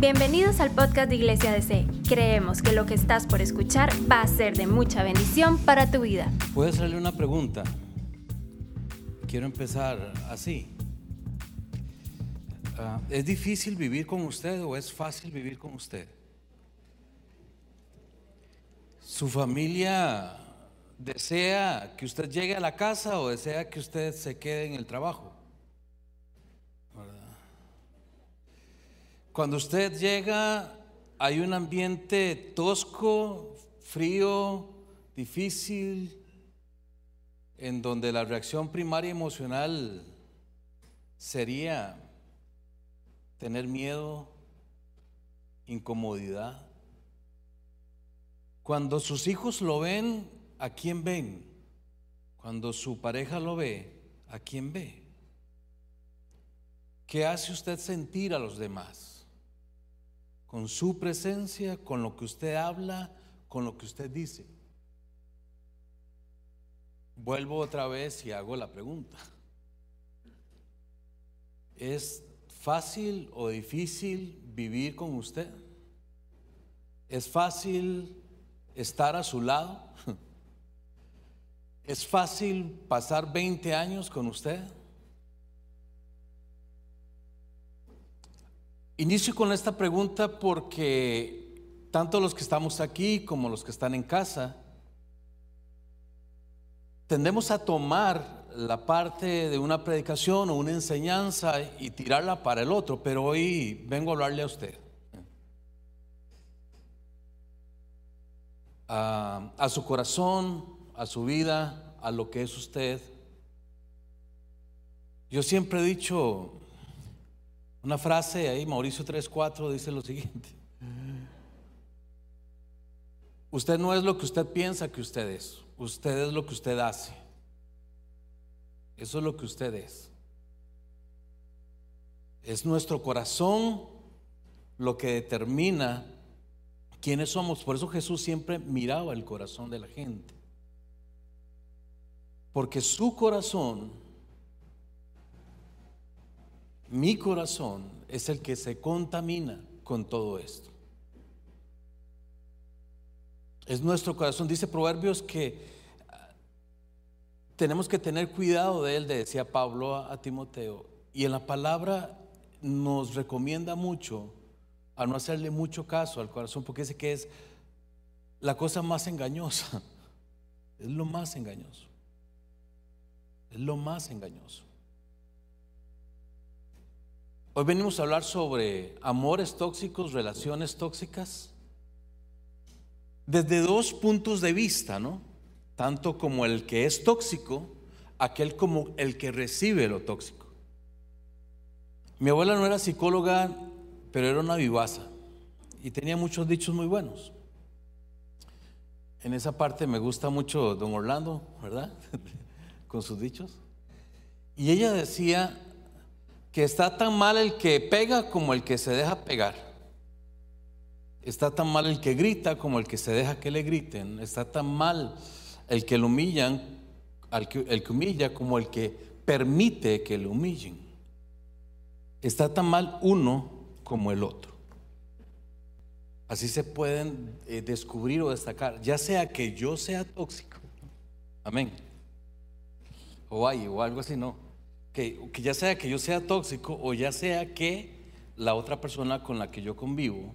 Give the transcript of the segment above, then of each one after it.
Bienvenidos al podcast de Iglesia DC. Creemos que lo que estás por escuchar va a ser de mucha bendición para tu vida. Puedo hacerle una pregunta. Quiero empezar así. Ah, ¿Es difícil vivir con usted o es fácil vivir con usted? ¿Su familia desea que usted llegue a la casa o desea que usted se quede en el trabajo? Cuando usted llega, hay un ambiente tosco, frío, difícil, en donde la reacción primaria emocional sería tener miedo, incomodidad. Cuando sus hijos lo ven, ¿a quién ven? Cuando su pareja lo ve, ¿a quién ve? ¿Qué hace usted sentir a los demás? Con su presencia, con lo que usted habla, con lo que usted dice. Vuelvo otra vez y hago la pregunta. ¿Es fácil o difícil vivir con usted? ¿Es fácil estar a su lado? ¿Es fácil pasar 20 años con usted? Inicio con esta pregunta porque tanto los que estamos aquí como los que están en casa, tendemos a tomar la parte de una predicación o una enseñanza y tirarla para el otro, pero hoy vengo a hablarle a usted. A, su corazón, a su vida, a lo que es usted. Yo siempre he dicho una frase ahí, Mauricio 3.4 dice lo siguiente. Usted no es lo que usted piensa que usted es, usted es lo que usted hace. Eso es lo que usted es. Es nuestro corazón lo que determina quiénes somos. Por eso Jesús siempre miraba el corazón de la gente. Porque su corazón, mi corazón, es el que se contamina con todo esto. Es nuestro corazón. Dice Proverbios que tenemos que tener cuidado de él, decía Pablo a, a, Timoteo. Y en la palabra nos recomienda mucho a no hacerle mucho caso al corazón, porque dice que es la cosa más engañosa. Es lo más engañoso. Es lo más engañoso. Hoy venimos a hablar sobre amores tóxicos, relaciones tóxicas, desde dos puntos de vista, ¿no? Tanto como el que es tóxico, aquel como el que recibe lo tóxico. Mi abuela no era psicóloga, pero era una vivaza y tenía muchos dichos muy buenos. En esa parte me gusta mucho don Orlando, ¿verdad? Con sus dichos. Y ella decía que está tan mal el que pega como el que se deja pegar. Está tan mal el que grita como el que se deja que le griten. Está tan mal el que lo humillan, el que, humilla como el que permite que lo humillen. Está tan mal uno como el otro. Así se pueden eh, descubrir o destacar, ya sea que yo sea tóxico, amén, o hay, o algo así, no, que, ya sea que yo sea tóxico o ya sea que la otra persona con la que yo convivo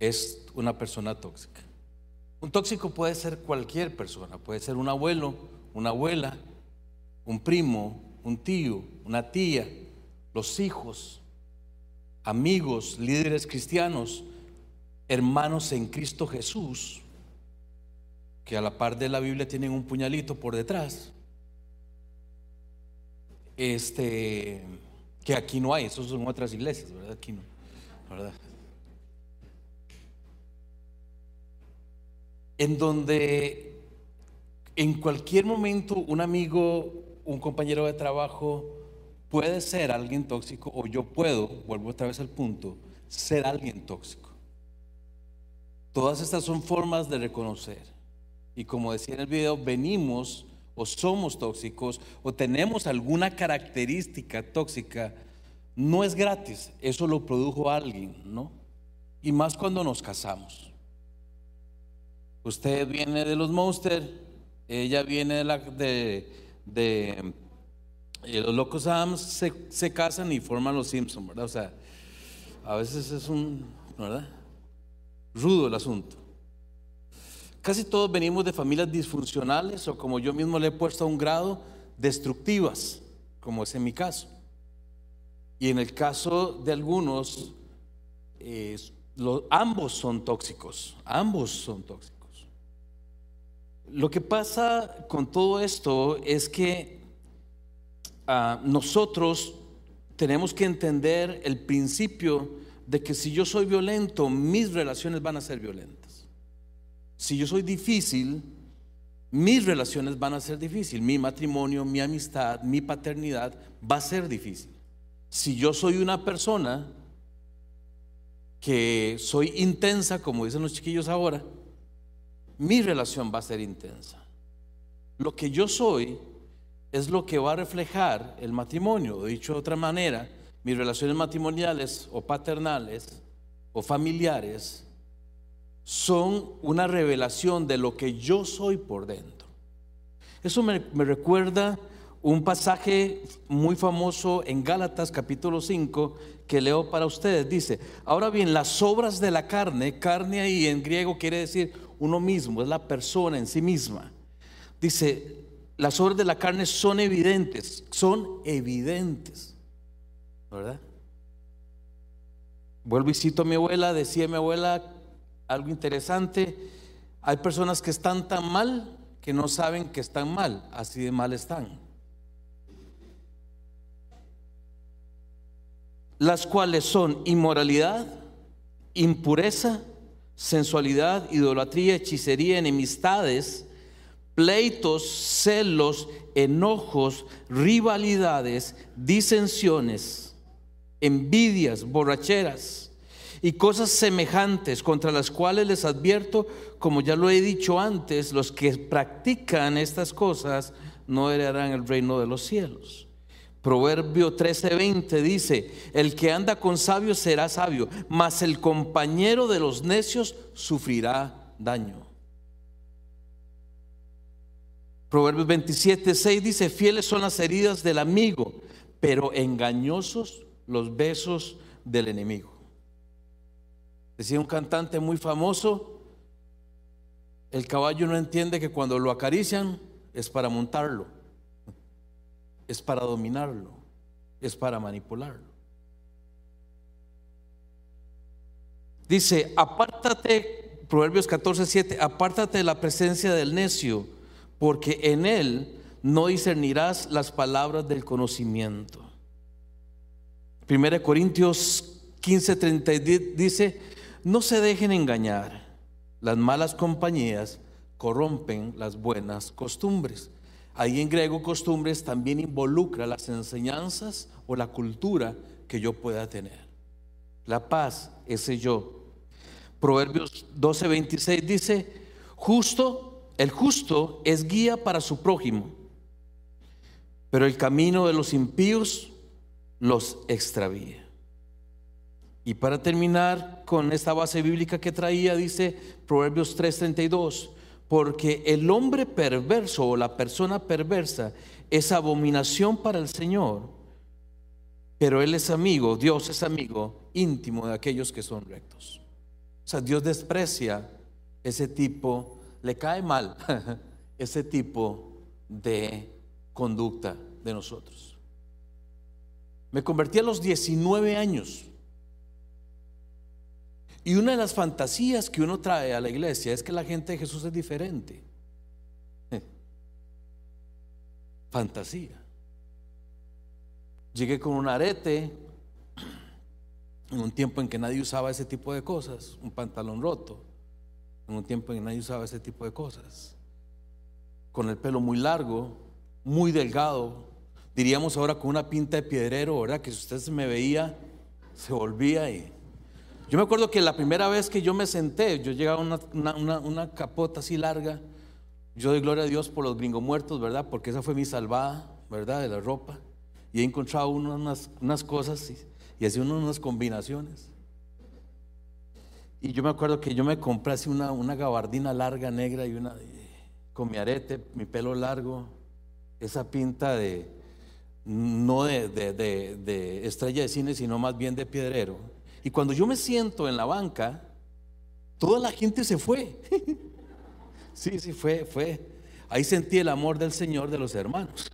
es una persona tóxica. Un tóxico puede ser cualquier persona, puede ser un abuelo, una abuela, un primo, un tío, una tía, los hijos, amigos, líderes cristianos, hermanos en Cristo Jesús, que a la par de la Biblia tienen un puñalito por detrás. Este, que aquí no hay, eso son otras iglesias, ¿verdad? Aquí no, ¿verdad? En donde en cualquier momento un amigo, un compañero de trabajo puede ser alguien tóxico o yo puedo, vuelvo otra vez al punto, ser alguien tóxico. Todas estas son formas de reconocer. Y como decía en el video, venimos o somos tóxicos o tenemos alguna característica tóxica. No es gratis, eso lo produjo alguien, ¿no? Y más cuando nos casamos. Usted viene de los Monster, ella viene de, de eh, los Locos Adams, se, se, casan y forman los Simpsons, ¿verdad? O sea, a veces es un, ¿verdad? Rudo el asunto. Casi todos venimos de familias disfuncionales o como yo mismo le he puesto a un grado, destructivas, como es en mi caso. Y en el caso de algunos, eh, ambos son tóxicos, ambos son tóxicos. Lo que pasa con todo esto es que ah, nosotros tenemos que entender el principio de que si yo soy violento, mis relaciones van a ser violentas. Si yo soy difícil, mis relaciones van a ser difíciles. Mi matrimonio, mi amistad, mi paternidad va a ser difícil. Si yo soy una persona que soy intensa, como dicen los chiquillos ahora, mi relación va a ser intensa. Lo que yo soy es lo que va a reflejar el matrimonio. Dicho de otra manera, mis relaciones matrimoniales o paternales o familiares son una revelación de lo que yo soy por dentro. Eso me, me recuerda un pasaje muy famoso en Gálatas capítulo 5 que leo para ustedes. Dice, ahora bien, las obras de la carne, carne ahí en griego quiere decir uno mismo, es la persona en sí misma. Dice, las obras de la carne son evidentes, son evidentes. ¿Verdad? Vuelvo y cito a mi abuela, decía mi abuela algo interesante, hay personas que están tan mal que no saben que están mal, así de mal están. las cuales son inmoralidad, impureza, sensualidad, idolatría, hechicería, enemistades, pleitos, celos, enojos, rivalidades, disensiones, envidias, borracheras y cosas semejantes contra las cuales les advierto, como ya lo he dicho antes, los que practican estas cosas no heredarán el reino de los cielos. Proverbio 13:20 dice, el que anda con sabios será sabio, mas el compañero de los necios sufrirá daño. Proverbios 27:6 dice, fieles son las heridas del amigo, pero engañosos los besos del enemigo. Decía un cantante muy famoso, el caballo no entiende que cuando lo acarician es para montarlo es para dominarlo, es para manipularlo. Dice, apártate, Proverbios 14, 7, apártate de la presencia del necio, porque en él no discernirás las palabras del conocimiento. 1 Corintios 15, 30 dice, no se dejen engañar, las malas compañías corrompen las buenas costumbres. Ahí en griego costumbres también involucra las enseñanzas o la cultura que yo pueda tener. La paz, ese yo. Proverbios 12:26 dice, justo, el justo es guía para su prójimo, pero el camino de los impíos los extravía. Y para terminar con esta base bíblica que traía, dice Proverbios 3:32, porque el hombre perverso o la persona perversa es abominación para el Señor, pero Él es amigo, Dios es amigo íntimo de aquellos que son rectos. O sea, Dios desprecia ese tipo, le cae mal ese tipo de conducta de nosotros. Me convertí a los 19 años y una de las fantasías que uno trae a la iglesia es que la gente de Jesús es diferente. Fantasía. Llegué con un arete en un tiempo en que nadie usaba ese tipo de cosas, un pantalón roto, en un tiempo en que nadie usaba ese tipo de cosas, con el pelo muy largo, muy delgado, diríamos ahora con una pinta de piedrero, ¿verdad? Que si usted se me veía, se volvía y yo me acuerdo que la primera vez que yo me senté, yo llegaba a una, una, capota así larga. Yo doy gloria a Dios por los gringos muertos, ¿verdad? Porque esa fue mi salvada, ¿verdad? De la ropa. Y he encontrado unas, unas cosas y, y hacía unas combinaciones. Y yo me acuerdo que yo me compré así una, una gabardina larga, negra y una con mi arete, mi pelo largo, esa pinta de no de, de, de estrella de cine, sino más bien de piedrero. Y cuando yo me siento en la banca, toda la gente se fue. sí, sí, fue, fue. Ahí sentí el amor del Señor de los hermanos.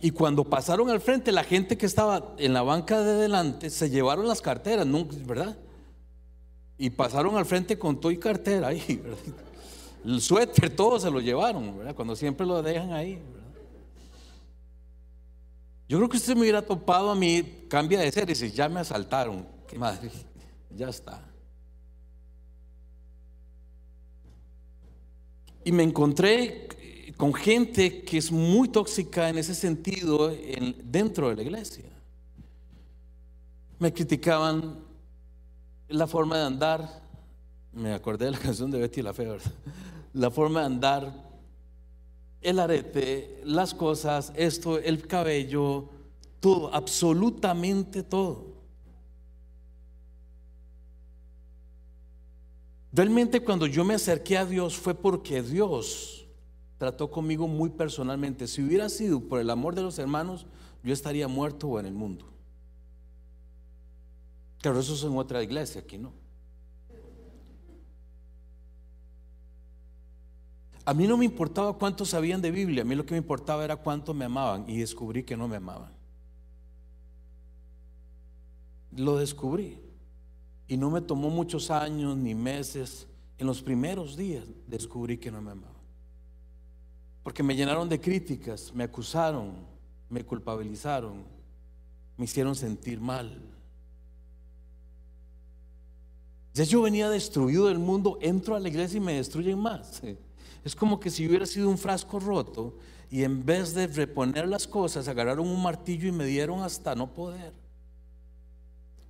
Y cuando pasaron al frente, la gente que estaba en la banca de delante se llevaron las carteras, ¿verdad? Y pasaron al frente con todo y cartera ahí, El suéter, todo se lo llevaron, ¿verdad? Cuando siempre lo dejan ahí, Yo creo que usted me hubiera topado a mí, cambia de ser, y dice, ya me asaltaron, qué madre, ya está. Y me encontré con gente que es muy tóxica en ese sentido dentro de la iglesia. Me criticaban la forma de andar, me acordé de la canción de Betty la Fea, la forma de andar, el arete, las cosas, esto, el cabello, todo, absolutamente todo. Realmente cuando yo me acerqué a Dios fue porque Dios trató conmigo muy personalmente. Si hubiera sido por el amor de los hermanos, yo estaría muerto o en el mundo. Claro, eso es en otra iglesia, aquí no. A mí no me importaba cuántos sabían de Biblia, a mí lo que me importaba era cuánto me amaban y descubrí que no me amaban. Lo descubrí y no me tomó muchos años ni meses. En los primeros días descubrí que no me amaban. Porque me llenaron de críticas, me acusaron, me culpabilizaron, me hicieron sentir mal. Ya yo venía destruido del mundo, entro a la iglesia y me destruyen más. Es como que si hubiera sido un frasco roto y en vez de reponer las cosas, agarraron un martillo y me dieron hasta no poder.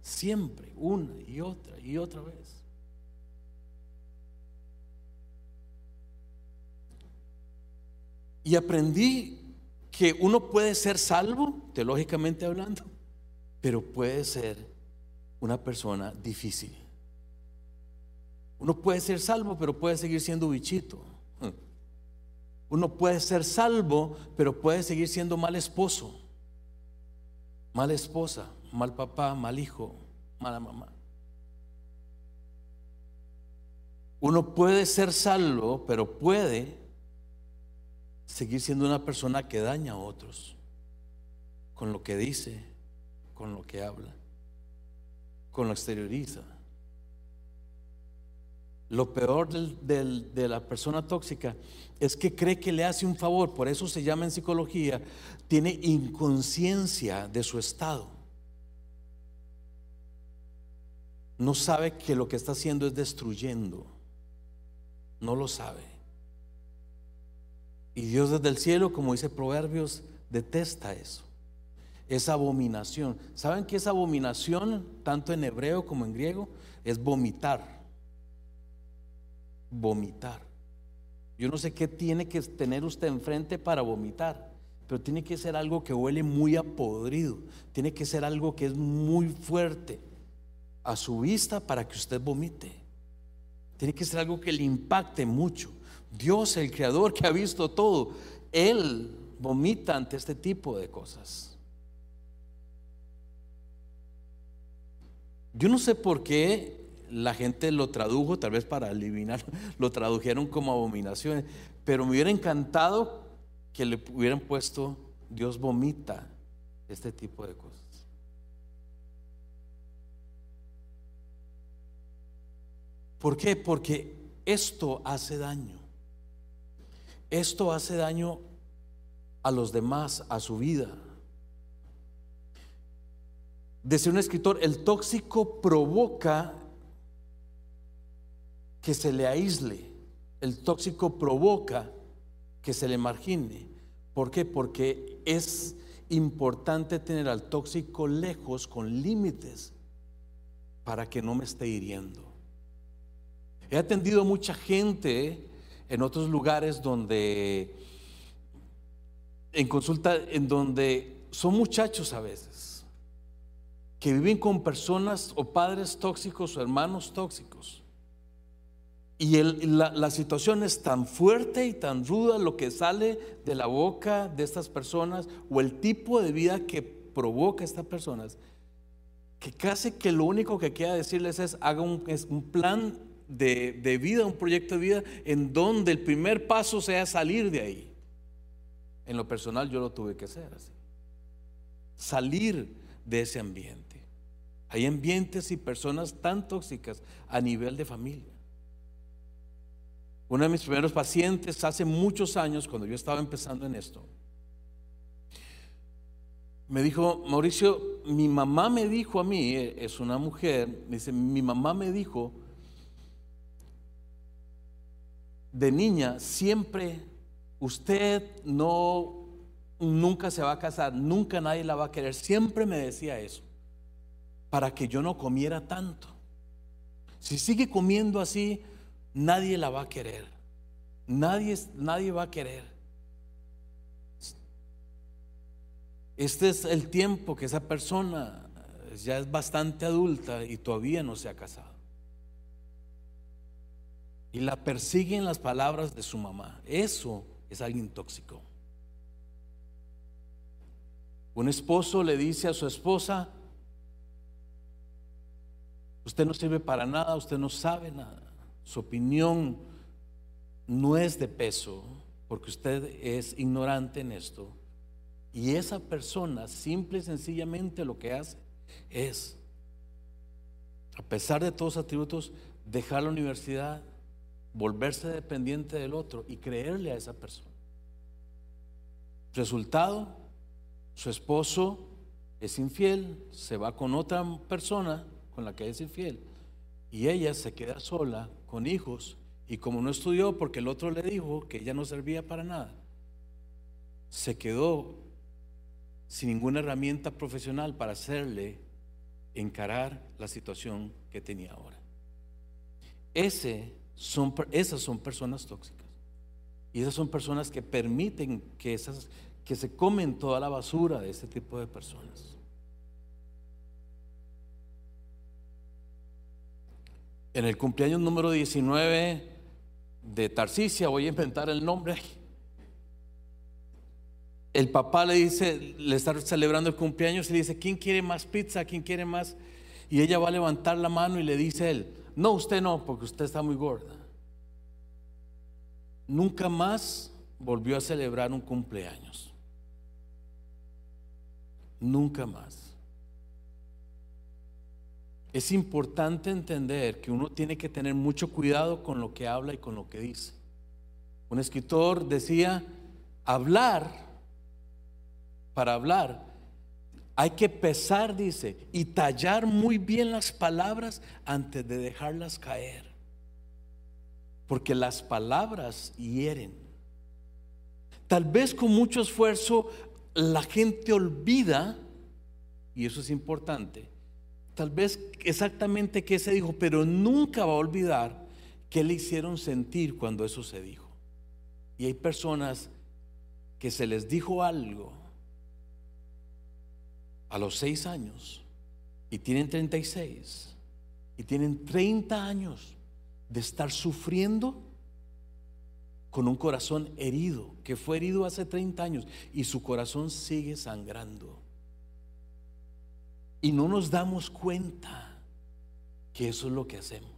Siempre, una y otra y otra vez. Y aprendí que uno puede ser salvo, teológicamente hablando, pero puede ser una persona difícil. Uno puede ser salvo, pero puede seguir siendo bichito. Uno puede ser salvo, pero puede seguir siendo mal esposo, mala esposa, mal papá, mal hijo, mala mamá. Uno puede ser salvo, pero puede seguir siendo una persona que daña a otros con lo que dice, con lo que habla, con lo exterioriza. Lo peor de la persona tóxica es que cree que le hace un favor, por eso se llama en psicología, tiene inconsciencia de su estado. No sabe que lo que está haciendo es destruyendo. No lo sabe. Y Dios desde el cielo, como dice Proverbios, detesta eso. Esa abominación. ¿Saben que esa abominación, tanto en hebreo como en griego, es vomitar? Vomitar. Yo no sé qué tiene que tener usted enfrente para vomitar, pero tiene que ser algo que huele muy a podrido. Tiene que ser algo que es muy fuerte a su vista para que usted vomite. Tiene que ser algo que le impacte mucho. Dios, el creador que ha visto todo, Él vomita ante este tipo de cosas. Yo no sé por qué la gente lo tradujo, tal vez para eliminar, lo tradujeron como abominaciones, pero me hubiera encantado que le hubieran puesto Dios vomita este tipo de cosas. ¿Por qué? Porque esto hace daño. Esto hace daño a los demás, a su vida. Decía un escritor, el tóxico provoca que se le aísle, el tóxico provoca que se le margine. ¿Por qué? Porque es importante tener al tóxico lejos con límites para que no me esté hiriendo. He atendido mucha gente en otros lugares donde, en consulta, en donde son muchachos a veces que viven con personas o padres tóxicos o hermanos tóxicos. Y la, la, situación es tan fuerte y tan ruda lo que sale de la boca de estas personas o el tipo de vida que provoca estas personas, que casi que lo único que queda decirles es haga un, es un plan de, de vida, un proyecto de vida en donde el primer paso sea salir de ahí. En lo personal yo lo tuve que hacer así. Salir de ese ambiente. Hay ambientes y personas tan tóxicas a nivel de familia. Uno de mis primeros pacientes hace muchos años, cuando yo estaba empezando en esto, me dijo, Mauricio, mi mamá me dijo a mí, eh, es una mujer, me dice, mi mamá me dijo, de niña, siempre usted no, nunca se va a casar, nunca nadie la va a querer, siempre me decía eso, para que yo no comiera tanto. Si sigue comiendo así, nadie la va a querer, nadie, nadie va a querer. Este es el tiempo que esa persona ya es bastante adulta y todavía no se ha casado. Y la persiguen las palabras de su mamá. Eso es alguien tóxico. Un esposo le dice a su esposa, usted no sirve para nada, usted no sabe nada. Su opinión no es de peso porque usted es ignorante en esto. Y esa persona simple y sencillamente lo que hace es, a pesar de todos los atributos, dejar la universidad, volverse dependiente del otro y creerle a esa persona. Resultado, su esposo es infiel, se va con otra persona con la que es infiel y ella se queda sola con hijos y como no estudió porque el otro le dijo que ella no servía para nada, se quedó sin ninguna herramienta profesional para hacerle encarar la situación que tenía ahora. Ese esas son personas tóxicas. Y esas son personas que permiten que, que se comen toda la basura de este tipo de personas. En el cumpleaños número 19 de Tarsicia, voy a inventar el nombre el papá le dice, le está celebrando el cumpleaños y le dice, ¿quién quiere más pizza? ¿Quién quiere más? Y ella va a levantar la mano y le dice él, no, usted no, porque usted está muy gorda. Nunca más volvió a celebrar un cumpleaños. Nunca más. Es importante entender que uno tiene que tener mucho cuidado con lo que habla y con lo que dice. Un escritor decía, hablar para hablar, hay que pesar, dice, y tallar muy bien las palabras antes de dejarlas caer. Porque las palabras hieren. Tal vez con mucho esfuerzo la gente olvida, y eso es importante, tal vez exactamente qué se dijo, pero nunca va a olvidar qué le hicieron sentir cuando eso se dijo. Y hay personas que se les dijo algo a los seis años y tienen 36 y tienen 30 años de estar sufriendo con un corazón herido, que fue herido hace 30 años y su corazón sigue sangrando. Y no nos damos cuenta que eso es lo que hacemos.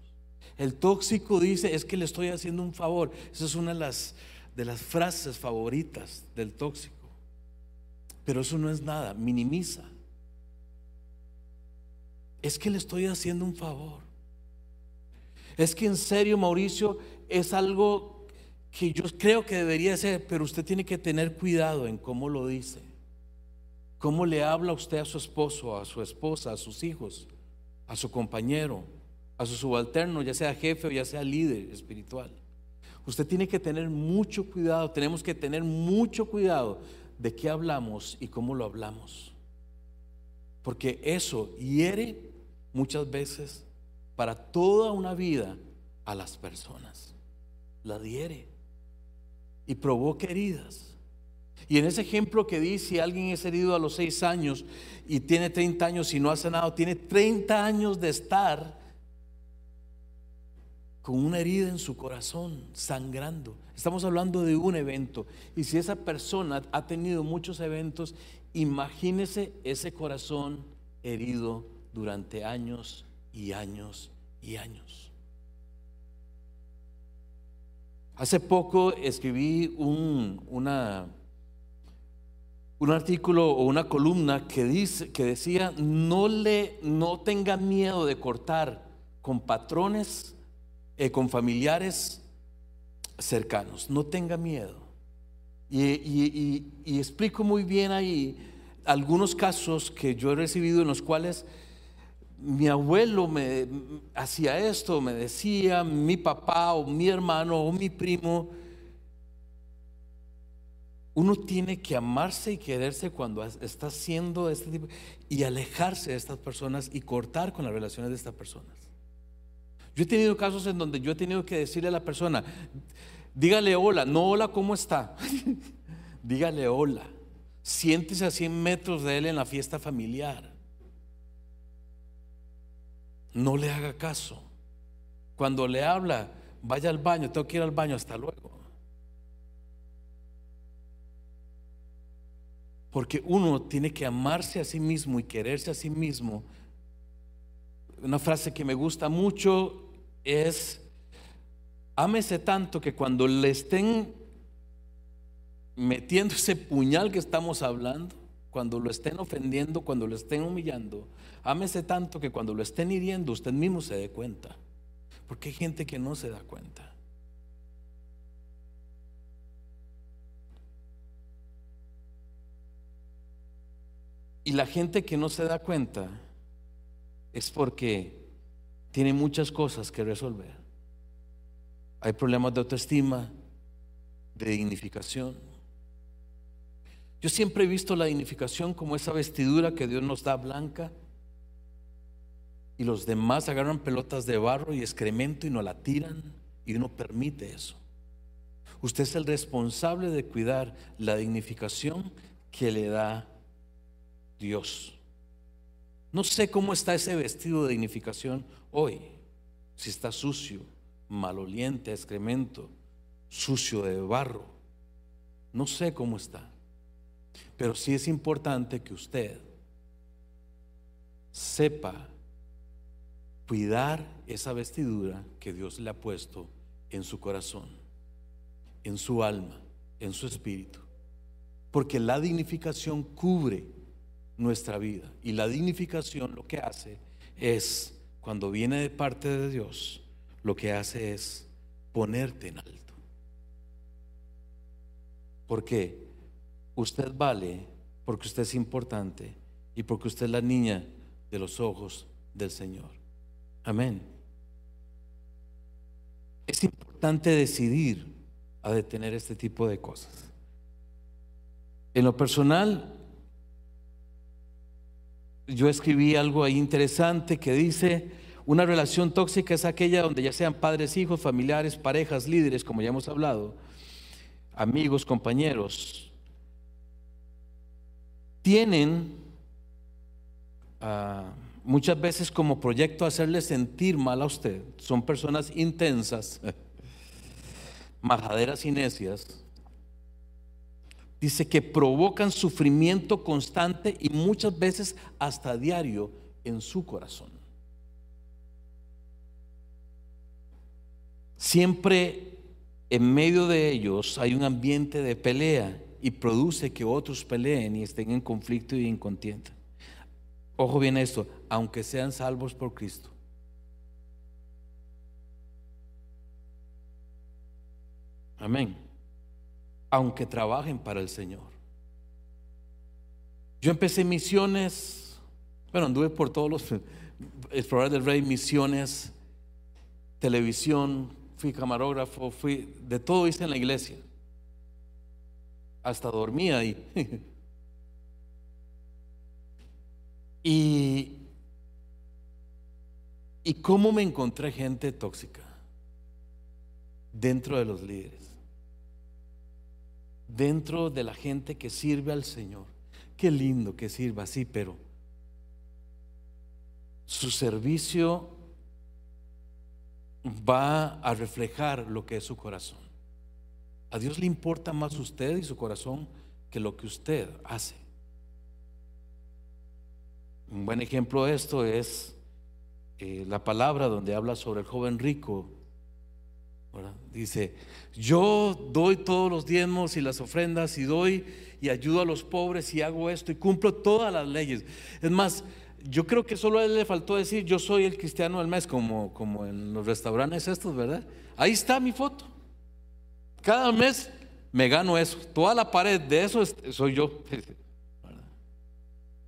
El tóxico dice, es que le estoy haciendo un favor. Esa es una de las, de las frases favoritas del tóxico. Pero eso no es nada, minimiza es que le estoy haciendo un favor. Es que en serio, Mauricio, es algo que yo creo que debería ser, pero usted tiene que tener cuidado en cómo lo dice. ¿Cómo le habla usted a su esposo, a su esposa, a sus hijos, a su compañero, a su subalterno, ya sea jefe o ya sea líder espiritual? Usted tiene que tener mucho cuidado, tenemos que tener mucho cuidado de qué hablamos y cómo lo hablamos. Porque eso hiere muchas veces para toda una vida a las personas. La diere y provoca heridas. Y en ese ejemplo que dice, si alguien es herido a los seis años y tiene 30 años y no ha sanado, tiene 30 años de estar con una herida en su corazón, sangrando. Estamos hablando de un evento. Y si esa persona ha tenido muchos eventos, imagínese ese corazón herido durante años y años y años. Hace poco escribí un, una, un artículo o una columna que, dice, que decía, no, le, no tenga miedo de cortar con patrones, eh, con familiares cercanos, no tenga miedo. Y, y explico muy bien ahí algunos casos que yo he recibido en los cuales mi abuelo me hacía esto, me decía, mi papá o mi hermano o mi primo. Uno tiene que amarse y quererse cuando está haciendo este tipo y alejarse de estas personas y cortar con las relaciones de estas personas. Yo he tenido casos en donde yo he tenido que decirle a la persona, dígale hola, no hola, ¿cómo está? dígale hola. Siéntese a 100 metros de él en la fiesta familiar. No le haga caso. Cuando le habla, vaya al baño, tengo que ir al baño, hasta luego. Porque uno tiene que amarse a sí mismo y quererse a sí mismo. Una frase que me gusta mucho es, ámese tanto que cuando le estén metiendo ese puñal que estamos hablando, cuando lo estén ofendiendo, cuando lo estén humillando, ámese tanto que cuando lo estén hiriendo usted mismo se dé cuenta. Porque hay gente que no se da cuenta. Y la gente que no se da cuenta es porque tiene muchas cosas que resolver. Hay problemas de autoestima, de dignificación, yo siempre he visto la dignificación como esa vestidura que Dios nos da blanca y los demás agarran pelotas de barro y excremento y no la tiran y uno permite eso. Usted es el responsable de cuidar la dignificación que le da Dios. No sé cómo está ese vestido de dignificación hoy. Si está sucio, maloliente, excremento, sucio de barro. No sé cómo está. Pero sí es importante que usted sepa cuidar esa vestidura que Dios le ha puesto en su corazón, en su alma, en su espíritu. Porque la dignificación cubre nuestra vida. Y la dignificación lo que hace es, cuando viene de parte de Dios, lo que hace es ponerte en alto. ¿Por qué? Usted vale porque usted es importante y porque usted es la niña de los ojos del Señor. Amén. Es importante decidir a detener este tipo de cosas. En lo personal, yo escribí algo ahí interesante que dice, una relación tóxica es aquella donde ya sean padres, hijos, familiares, parejas, líderes, como ya hemos hablado, amigos, compañeros, tienen ah, muchas veces como proyecto hacerle sentir mal a usted. Son personas intensas, majaderas y necias. Dice que provocan sufrimiento constante y muchas veces hasta diario en su corazón. Siempre en medio de ellos hay un ambiente de pelea y produce que otros peleen y estén en conflicto y en contienda. Ojo bien esto, aunque sean salvos por Cristo. Amén. Aunque trabajen para el Señor. Yo empecé misiones, bueno, anduve por todos los exploradores del rey, misiones, televisión, fui camarógrafo, fui, de todo hice en la iglesia hasta dormía ahí. y, y cómo me encontré gente tóxica dentro de los líderes. Dentro de la gente que sirve al Señor. Qué lindo que sirva así, pero su servicio va a reflejar lo que es su corazón. A Dios le importa más usted y su corazón que lo que usted hace. Un buen ejemplo de esto es eh, la palabra donde habla sobre el joven rico. Dice, yo doy todos los diezmos y las ofrendas y doy y ayudo a los pobres y hago esto y cumplo todas las leyes. Es más, yo creo que solo a él le faltó decir, yo soy el cristiano del mes, como, como en los restaurantes estos, ¿verdad? Ahí está mi foto. Cada mes me gano eso. Toda la pared de eso soy yo.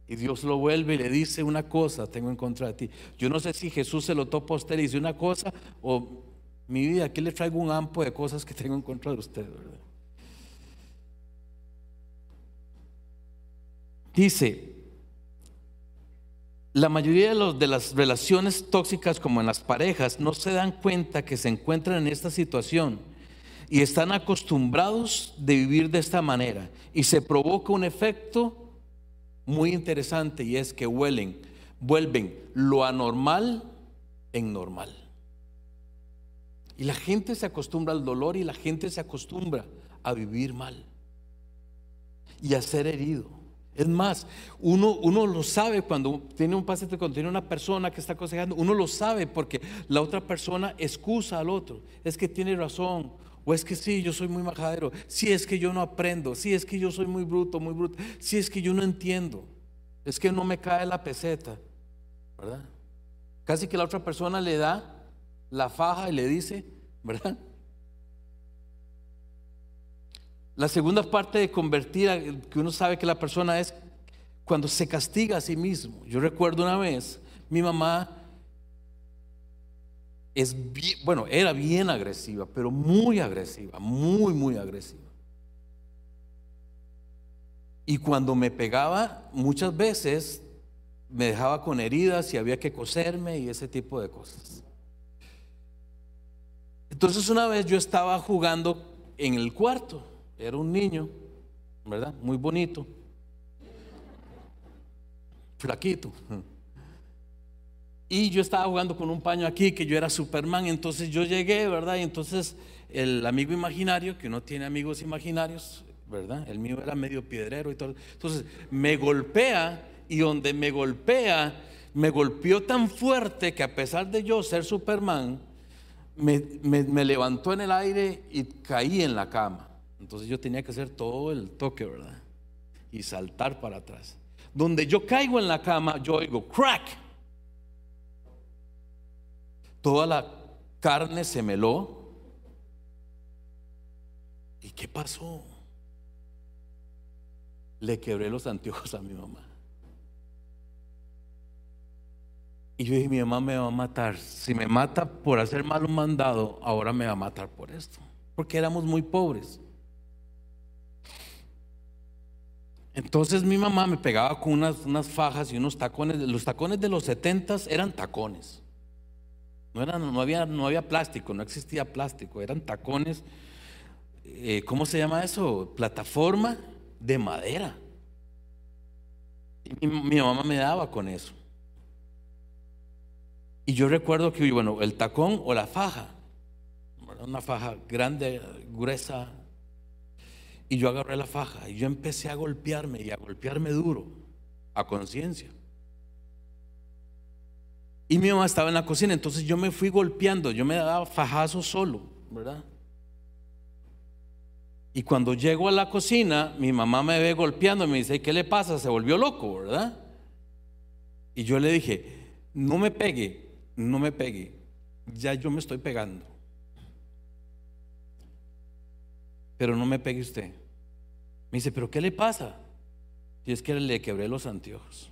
Y Dios lo vuelve y le dice una cosa, tengo en contra de ti. Yo no sé si Jesús se lo topa a usted y dice una cosa o mi vida, aquí le traigo un ampo de cosas que tengo en contra de usted, ¿verdad? Dice, la mayoría de, los, de, las relaciones tóxicas como en las parejas no se dan cuenta que se encuentran en esta situación y están acostumbrados de vivir de esta manera y se provoca un efecto muy interesante y es que huelen, vuelven lo anormal en normal. Y la gente se acostumbra al dolor y la gente se acostumbra a vivir mal y a ser herido. Es más, uno, uno lo sabe cuando tiene un paciente, cuando tiene una persona que está aconsejando, uno lo sabe porque la otra persona excusa al otro. Es que tiene razón, o es que sí, yo soy muy majadero. Si es que yo no aprendo. Si es que yo soy muy bruto, muy bruto. Si es que yo no entiendo. Es que no me cae la peseta. ¿Verdad? Casi que la otra persona le da la faja y le dice, ¿verdad? La segunda parte de convertir, que uno sabe que la persona es cuando se castiga a sí mismo. Yo recuerdo una vez, mi mamá es bueno, era bien agresiva, pero muy agresiva, muy, muy agresiva. Y cuando me pegaba, muchas veces me dejaba con heridas y había que coserme y ese tipo de cosas. Entonces una vez yo estaba jugando en el cuarto, era un niño, ¿verdad? Muy bonito, flaquito. Y yo estaba jugando con un paño aquí, que yo era Superman, entonces yo llegué, ¿verdad? Y entonces el amigo imaginario, que no tiene amigos imaginarios, ¿verdad? El mío era medio piedrero y todo. Entonces me golpea y donde me golpea, me golpeó tan fuerte que a pesar de yo ser Superman, me, me levantó en el aire y caí en la cama. Entonces yo tenía que hacer todo el toque, ¿verdad? Y saltar para atrás. Donde yo caigo en la cama, yo oigo crack toda la carne se meló. ¿Y qué pasó? Le quebré los anteojos a mi mamá. Y yo dije, mi mamá me va a matar. Si me mata por hacer mal un mandado, ahora me va a matar por esto. Porque éramos muy pobres. Entonces mi mamá me pegaba con unas, unas fajas y unos tacones. Los tacones de los setentas eran tacones. No, no, había, no había plástico, no existía plástico, eran tacones, eh, ¿cómo se llama eso? Plataforma de madera. Y mi, mamá me daba con eso. Y yo recuerdo que, bueno, el tacón o la faja, una faja grande, gruesa, y yo agarré la faja y yo empecé a golpearme y a golpearme duro, a conciencia. Y mi mamá estaba en la cocina, entonces yo me fui golpeando, yo me daba fajazo solo, ¿verdad? Y cuando llego a la cocina, mi mamá me ve golpeando y me dice, ¿qué le pasa? Se volvió loco, ¿verdad? Y yo le dije, no me pegue, no me pegue, ya yo me estoy pegando. Pero no me pegue usted. Me dice, ¿pero qué le pasa? Y es que le quebré los anteojos.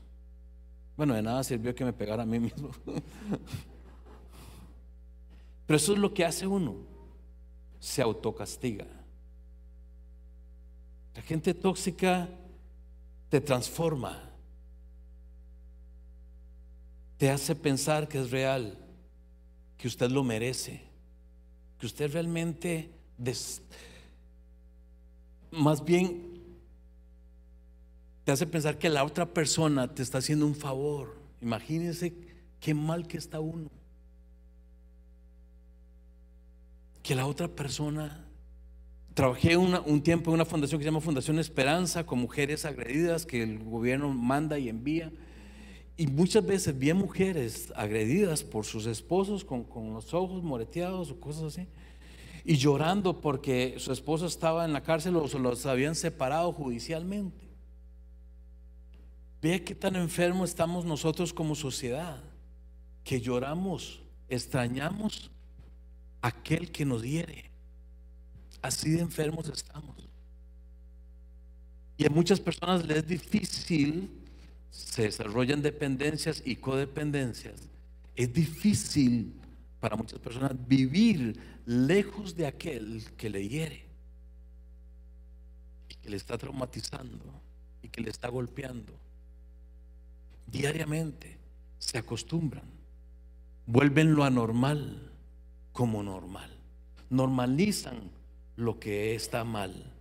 Bueno, de nada sirvió que me pegara a mí mismo. Pero eso es lo que hace uno. Se autocastiga. La gente tóxica te transforma. Te hace pensar que es real, que usted lo merece, que usted realmente más bien te hace pensar que la otra persona te está haciendo un favor. Imagínense qué mal que está uno. Que la otra persona Trabajé un tiempo en una fundación que se llama Fundación Esperanza con mujeres agredidas que el gobierno manda y envía. Y muchas veces vi mujeres agredidas por sus esposos con, los ojos moreteados o cosas así. Y llorando porque su esposo estaba en la cárcel o los habían separado judicialmente. Ve qué tan enfermos estamos nosotros como sociedad, que lloramos, extrañamos a aquel que nos hiere. Así de enfermos estamos. Y a muchas personas les es difícil, se desarrollan dependencias y codependencias. Es difícil para muchas personas vivir lejos de aquel que le hiere y que le está traumatizando y que le está golpeando. Diariamente se acostumbran, vuelven lo anormal como normal, normalizan lo que está mal.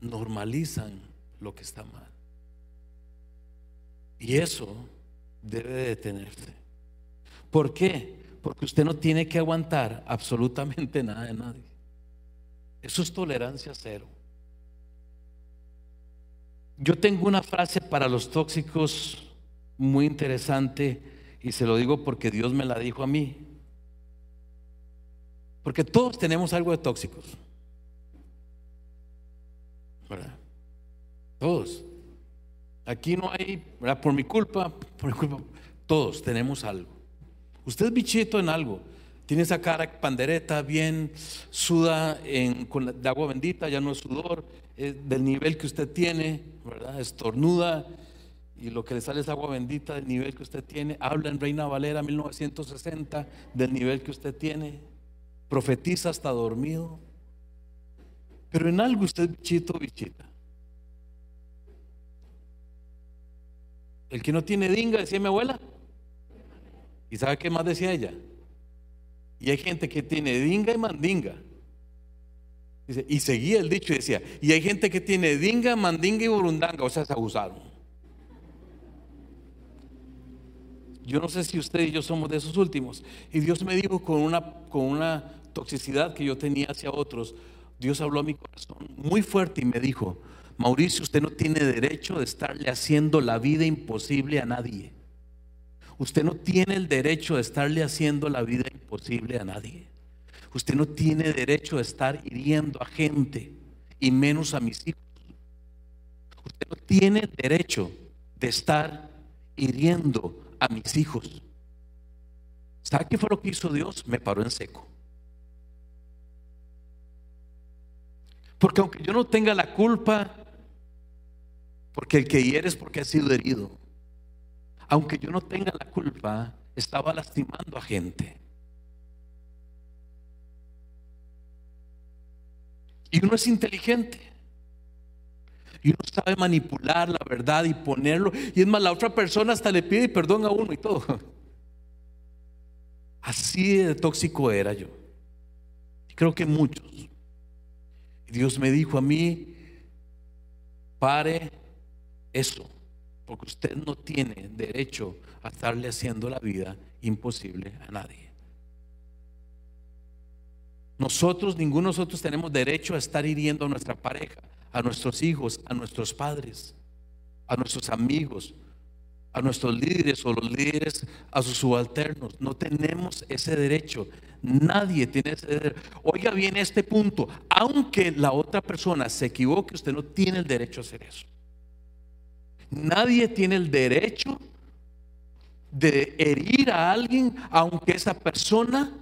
Normalizan lo que está mal. Y eso debe detenerse. ¿Por qué? Porque usted no tiene que aguantar absolutamente nada de nadie. Eso es tolerancia cero. Yo tengo una frase para los tóxicos muy interesante y se lo digo porque Dios me la dijo a mí. Porque todos tenemos algo de tóxicos. ¿Verdad? Todos. Aquí no hay. Por mi culpa, por mi culpa, todos tenemos algo. Usted es bichito en algo. Tiene esa cara pandereta, bien suda en, con de agua bendita, ya no es sudor, del nivel que usted tiene, ¿verdad? Estornuda y lo que le sale es agua bendita del nivel que usted tiene. Habla en Reina Valera 1960 del nivel que usted tiene profetiza hasta dormido. Pero en algo usted bichito, bichita. El que no tiene dinga, decía mi abuela. ¿Y sabe qué más decía ella? Y hay gente que tiene dinga y mandinga. y seguía el dicho y decía, y hay gente que tiene dinga, mandinga y burundanga, o sea, se abusaron. Yo no sé si usted y yo somos de esos últimos. Y Dios me dijo con una, con una toxicidad que yo tenía hacia otros, Dios habló a mi corazón muy fuerte y me dijo, Mauricio, usted no tiene derecho de estarle haciendo la vida imposible a nadie. Usted no tiene el derecho de estarle haciendo la vida imposible a nadie. Usted no tiene derecho de estar hiriendo a gente y menos a mis hijos. Usted no tiene derecho de estar hiriendo a mis hijos. ¿Sabe qué fue lo que hizo Dios? Me paró en seco. Porque aunque yo no tenga la culpa, porque el que hiere es porque ha sido herido, aunque yo no tenga la culpa, estaba lastimando a gente. Y uno es inteligente. Y uno sabe manipular la verdad y ponerlo. Y es más, la otra persona hasta le pide perdón a uno y todo. Así de tóxico era yo. Y creo que muchos. Dios me dijo a mí, pare eso, porque usted no tiene derecho a estarle haciendo la vida imposible a nadie. Nosotros, ninguno de nosotros tenemos derecho a estar hiriendo a nuestra pareja, a nuestros hijos, a nuestros padres, a nuestros amigos, a nuestros líderes o los líderes a sus subalternos. No tenemos ese derecho. Nadie tiene ese derecho. Oiga bien este punto. Aunque la otra persona se equivoque, usted no tiene el derecho a hacer eso. Nadie tiene el derecho de herir a alguien aunque esa persona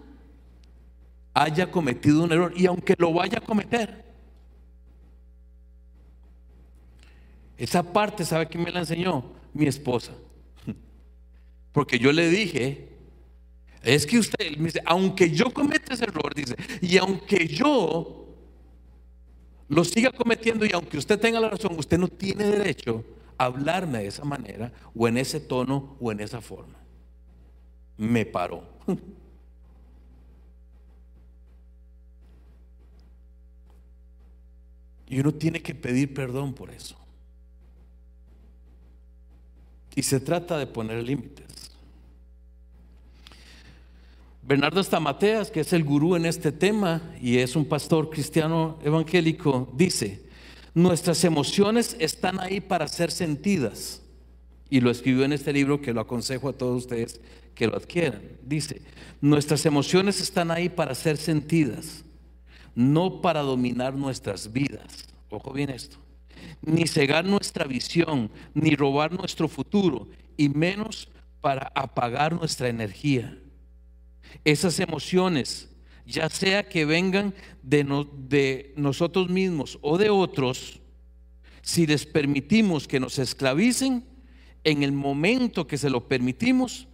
haya cometido un error y aunque lo vaya a cometer. Esa parte, ¿sabe quién me la enseñó? Mi esposa. Porque yo le dije, es que usted, me dice, aunque yo cometa ese error, dice, y aunque yo lo siga cometiendo y aunque usted tenga la razón, usted no tiene derecho hablarme de esa manera o en ese tono o en esa forma. Me paró. Y uno tiene que pedir perdón por eso. Y se trata de poner límites. Bernardo Stamateas, que es el gurú en este tema y es un pastor cristiano evangélico, dice, nuestras emociones están ahí para ser sentidas. Y lo escribió en este libro que lo aconsejo a todos ustedes que lo adquieran. Dice, nuestras emociones están ahí para ser sentidas, no para dominar nuestras vidas. Ojo bien esto ni cegar nuestra visión, ni robar nuestro futuro, y menos para apagar nuestra energía. Esas emociones, ya sea que vengan de, nosotros mismos o de otros, si les permitimos que nos esclavicen, en el momento que se lo permitimos,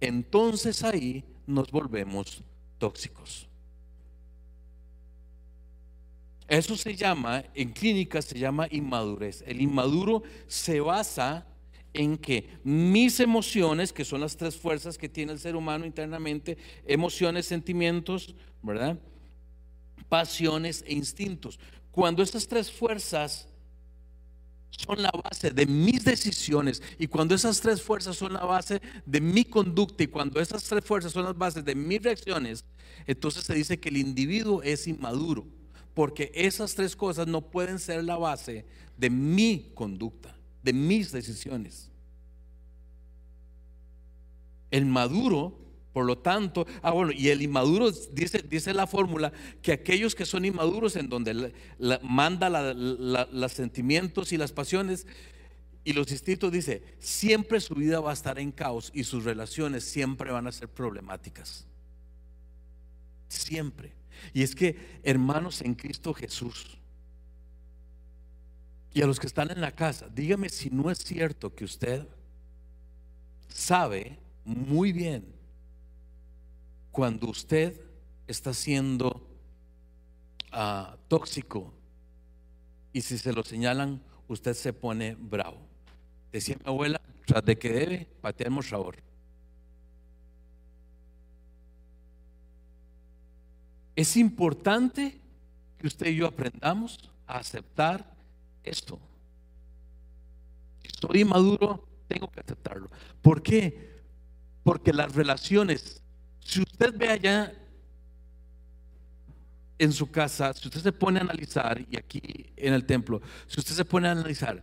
entonces ahí nos volvemos tóxicos. Eso se llama, en clínica se llama inmadurez. El inmaduro se basa en que mis emociones, que son las tres fuerzas que tiene el ser humano internamente, emociones, sentimientos, ¿verdad? Pasiones e instintos. Cuando estas tres fuerzas son la base de mis decisiones y cuando esas tres fuerzas son la base de mi conducta y cuando esas tres fuerzas son las bases de mis reacciones, entonces se dice que el individuo es inmaduro porque esas tres cosas no pueden ser la base de mi conducta, de mis decisiones. El maduro, por lo tanto, ah bueno, y el inmaduro dice, dice la fórmula que aquellos que son inmaduros en donde manda los sentimientos y las pasiones y los instintos, dice, siempre su vida va a estar en caos y sus relaciones siempre van a ser problemáticas. Siempre. Y es que, hermanos en Cristo Jesús, y a los que están en la casa, dígame si no es cierto que usted sabe muy bien cuando usted está siendo ah, tóxico y si se lo señalan, usted se pone bravo. Decía mi abuela, tras de que debe, pateamos favor. Es importante que usted y yo aprendamos a aceptar esto. Si estoy inmaduro, tengo que aceptarlo. ¿Por qué? Porque las relaciones, si usted ve allá en su casa, si usted se pone a analizar, y aquí en el templo, si usted se pone a analizar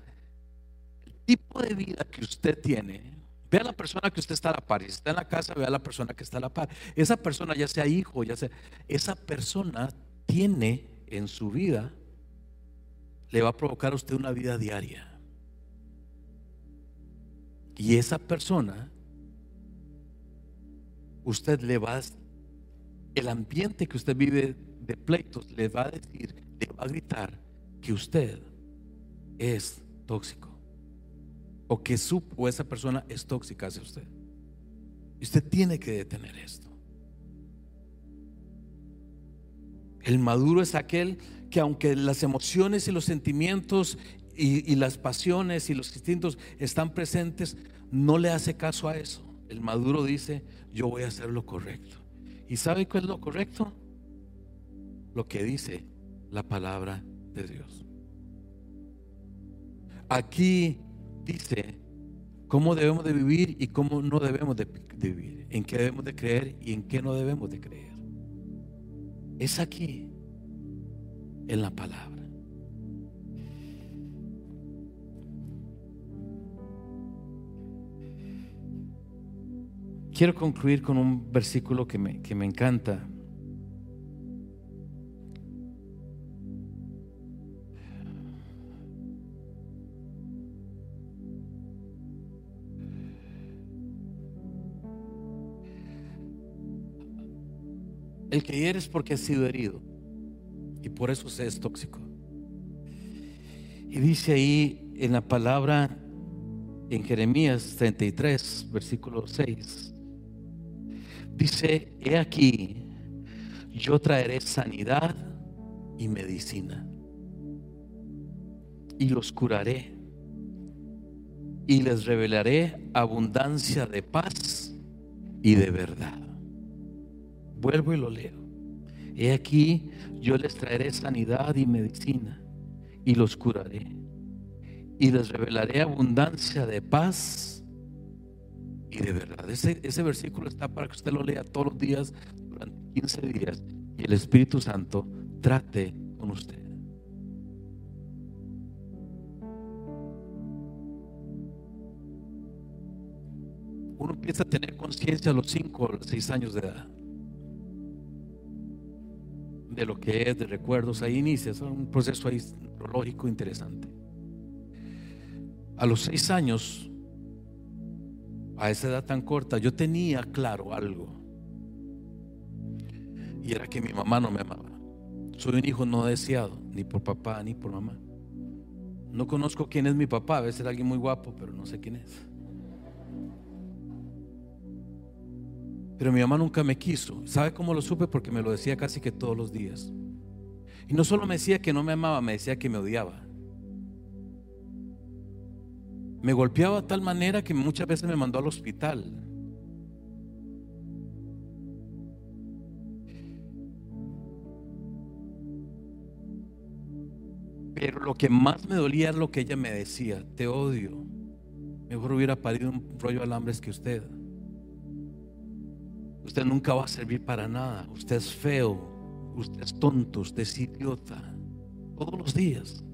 el tipo de vida que usted tiene, Ve a la persona que usted está a la par. Si está en la casa, ve a la persona que está a la par. Esa persona, ya sea hijo, ya sea, esa persona tiene en su vida, le va a provocar a usted una vida diaria. Y esa persona, usted le va a, el ambiente que usted vive de pleitos, le va a decir, le va a gritar que usted es tóxico o que su o esa persona es tóxica hacia usted. Y usted tiene que detener esto. El maduro es aquel que aunque las emociones y los sentimientos y, las pasiones y los instintos están presentes, no le hace caso a eso. El maduro dice, yo voy a hacer lo correcto. ¿Y sabe cuál es lo correcto? Lo que dice la palabra de Dios. Aquí dice cómo debemos de vivir y cómo no debemos de, vivir, en qué debemos de creer y en qué no debemos de creer. Es aquí, en la palabra. Quiero concluir con un versículo que me, que me encanta. El que hiere es porque ha sido herido. Y por eso se es tóxico. Y dice ahí en la palabra, en Jeremías 33, versículo 6, dice, he aquí, yo traeré sanidad y medicina. Y los curaré. Y les revelaré abundancia de paz y de verdad. Vuelvo y lo leo. He aquí, yo les traeré sanidad y medicina, y los curaré. Y les revelaré abundancia de paz y de verdad. Ese, ese versículo está para que usted lo lea todos los días durante 15 días y el Espíritu Santo trate con usted. Uno empieza a tener conciencia a los 5 o los 6 años de edad de lo que es, de recuerdos, ahí inicia, es un proceso ahí lógico interesante. A los seis años, a esa edad tan corta, yo tenía claro algo. Y era que mi mamá no me amaba. Soy un hijo no deseado, ni por papá ni por mamá. No conozco quién es mi papá, a veces alguien muy guapo, pero no sé quién es. Pero mi mamá nunca me quiso. ¿Sabe cómo lo supe? Porque me lo decía casi que todos los días. Y no solo me decía que no me amaba, me decía que me odiaba. Me golpeaba de tal manera que muchas veces me mandó al hospital. Pero lo que más me dolía es lo que ella me decía, te odio. Mejor hubiera parido un rollo de alambres que usted. Usted nunca va a servir para nada. Usted es feo. Usted es tonto. Usted es idiota. Todos los días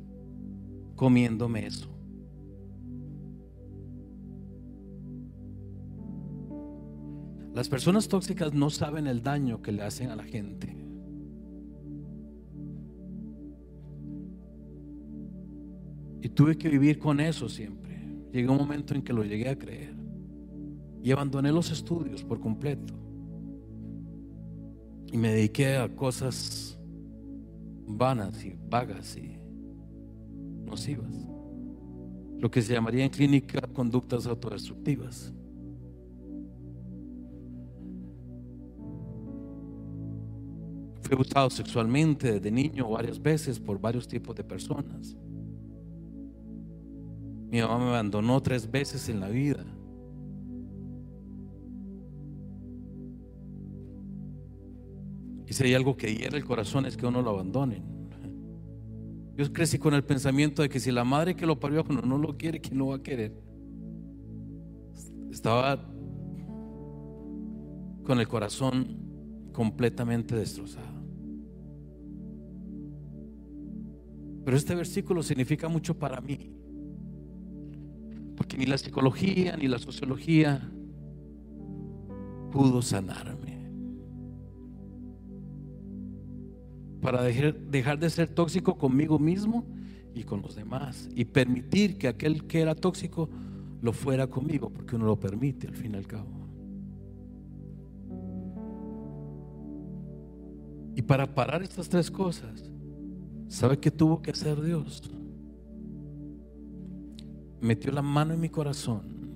comiéndome eso. Las personas tóxicas no saben el daño que le hacen a la gente. Y tuve que vivir con eso siempre. Llegué un momento en que lo llegué a creer. Y abandoné los estudios por completo. Y me dediqué a cosas vanas y vagas y nocivas. Lo que se llamaría en clínica conductas autodestructivas. Fui abusado sexualmente desde niño varias veces por varios tipos de personas. Mi mamá me abandonó tres veces en la vida. Y si hay algo que hiera el corazón es que uno lo abandonen. Yo crecí con el pensamiento de que si la madre que lo parió no lo quiere, ¿quién lo va a querer? Estaba con el corazón completamente destrozado. Pero este versículo significa mucho para mí. Porque ni la psicología ni la sociología pudo sanarme. Para dejar, de ser tóxico conmigo mismo y con los demás y permitir que aquel que era tóxico lo fuera conmigo, porque uno lo permite al fin y al cabo. Y para parar estas tres cosas, ¿sabe qué tuvo que hacer Dios? Metió la mano en mi corazón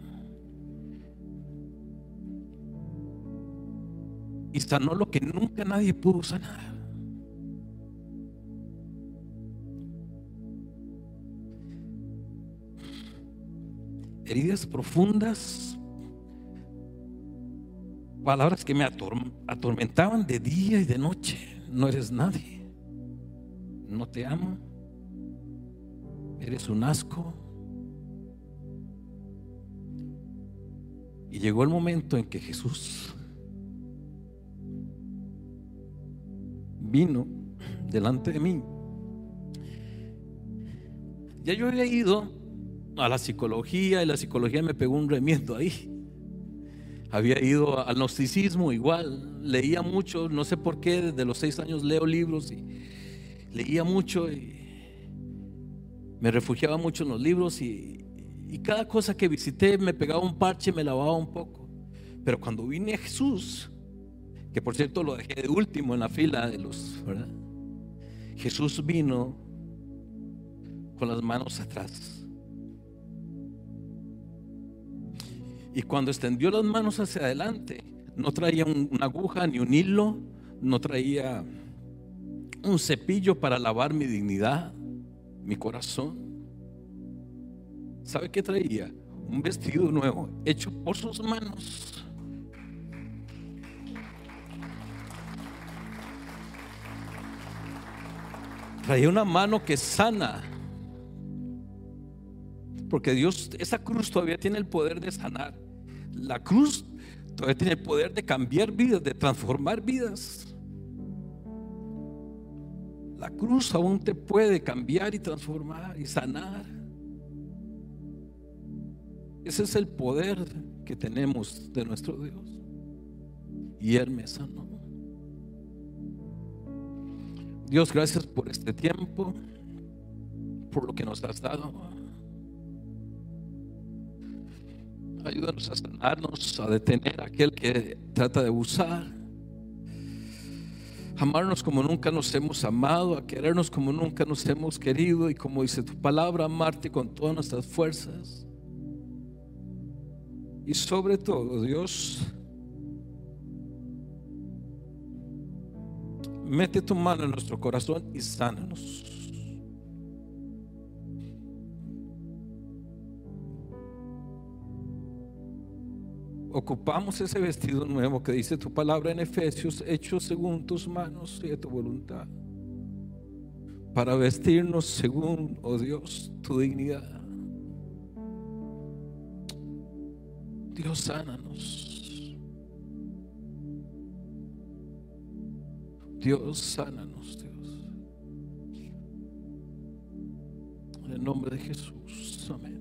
y sanó lo que nunca nadie pudo sanar. Heridas profundas, palabras que me atormentaban de día y de noche. No eres nadie, no te amo, eres un asco. Y llegó el momento en que Jesús vino delante de mí. Ya yo había ido a la psicología y la psicología me pegó un remiendo ahí. Había ido al gnosticismo igual, leía mucho, no sé por qué, desde los seis años leo libros y leía mucho y me refugiaba mucho en los libros y, cada cosa que visité me pegaba un parche, me lavaba un poco. Pero cuando vine a Jesús, que por cierto lo dejé de último en la fila de los, Jesús vino con las manos atrás Y cuando extendió las manos hacia adelante, no traía una aguja ni un hilo, no traía un cepillo para lavar mi dignidad, mi corazón. ¿Sabe qué traía? Un vestido nuevo hecho por sus manos. Traía una mano que sana Porque Dios, esa cruz todavía tiene el poder de sanar. La cruz todavía tiene el poder de cambiar vidas, de transformar vidas. La cruz aún te puede cambiar y transformar y sanar. Ese es el poder que tenemos de nuestro Dios. Y Él me. Dios, gracias por este tiempo, por lo que nos has dado. Ayúdanos a sanarnos, a detener a aquel que trata de abusar amarnos como nunca nos hemos amado, a querernos como nunca nos hemos querido y como dice tu palabra, amarte con todas nuestras fuerzas. Y sobre todo, Dios, mete tu mano en nuestro corazón y sánanos. Ocupamos ese vestido nuevo que dice tu palabra en Efesios, hecho según tus manos y tu voluntad, para vestirnos según, oh Dios, tu dignidad. Dios, sánanos. Dios, sánanos, Dios. En el nombre de Jesús. Amén.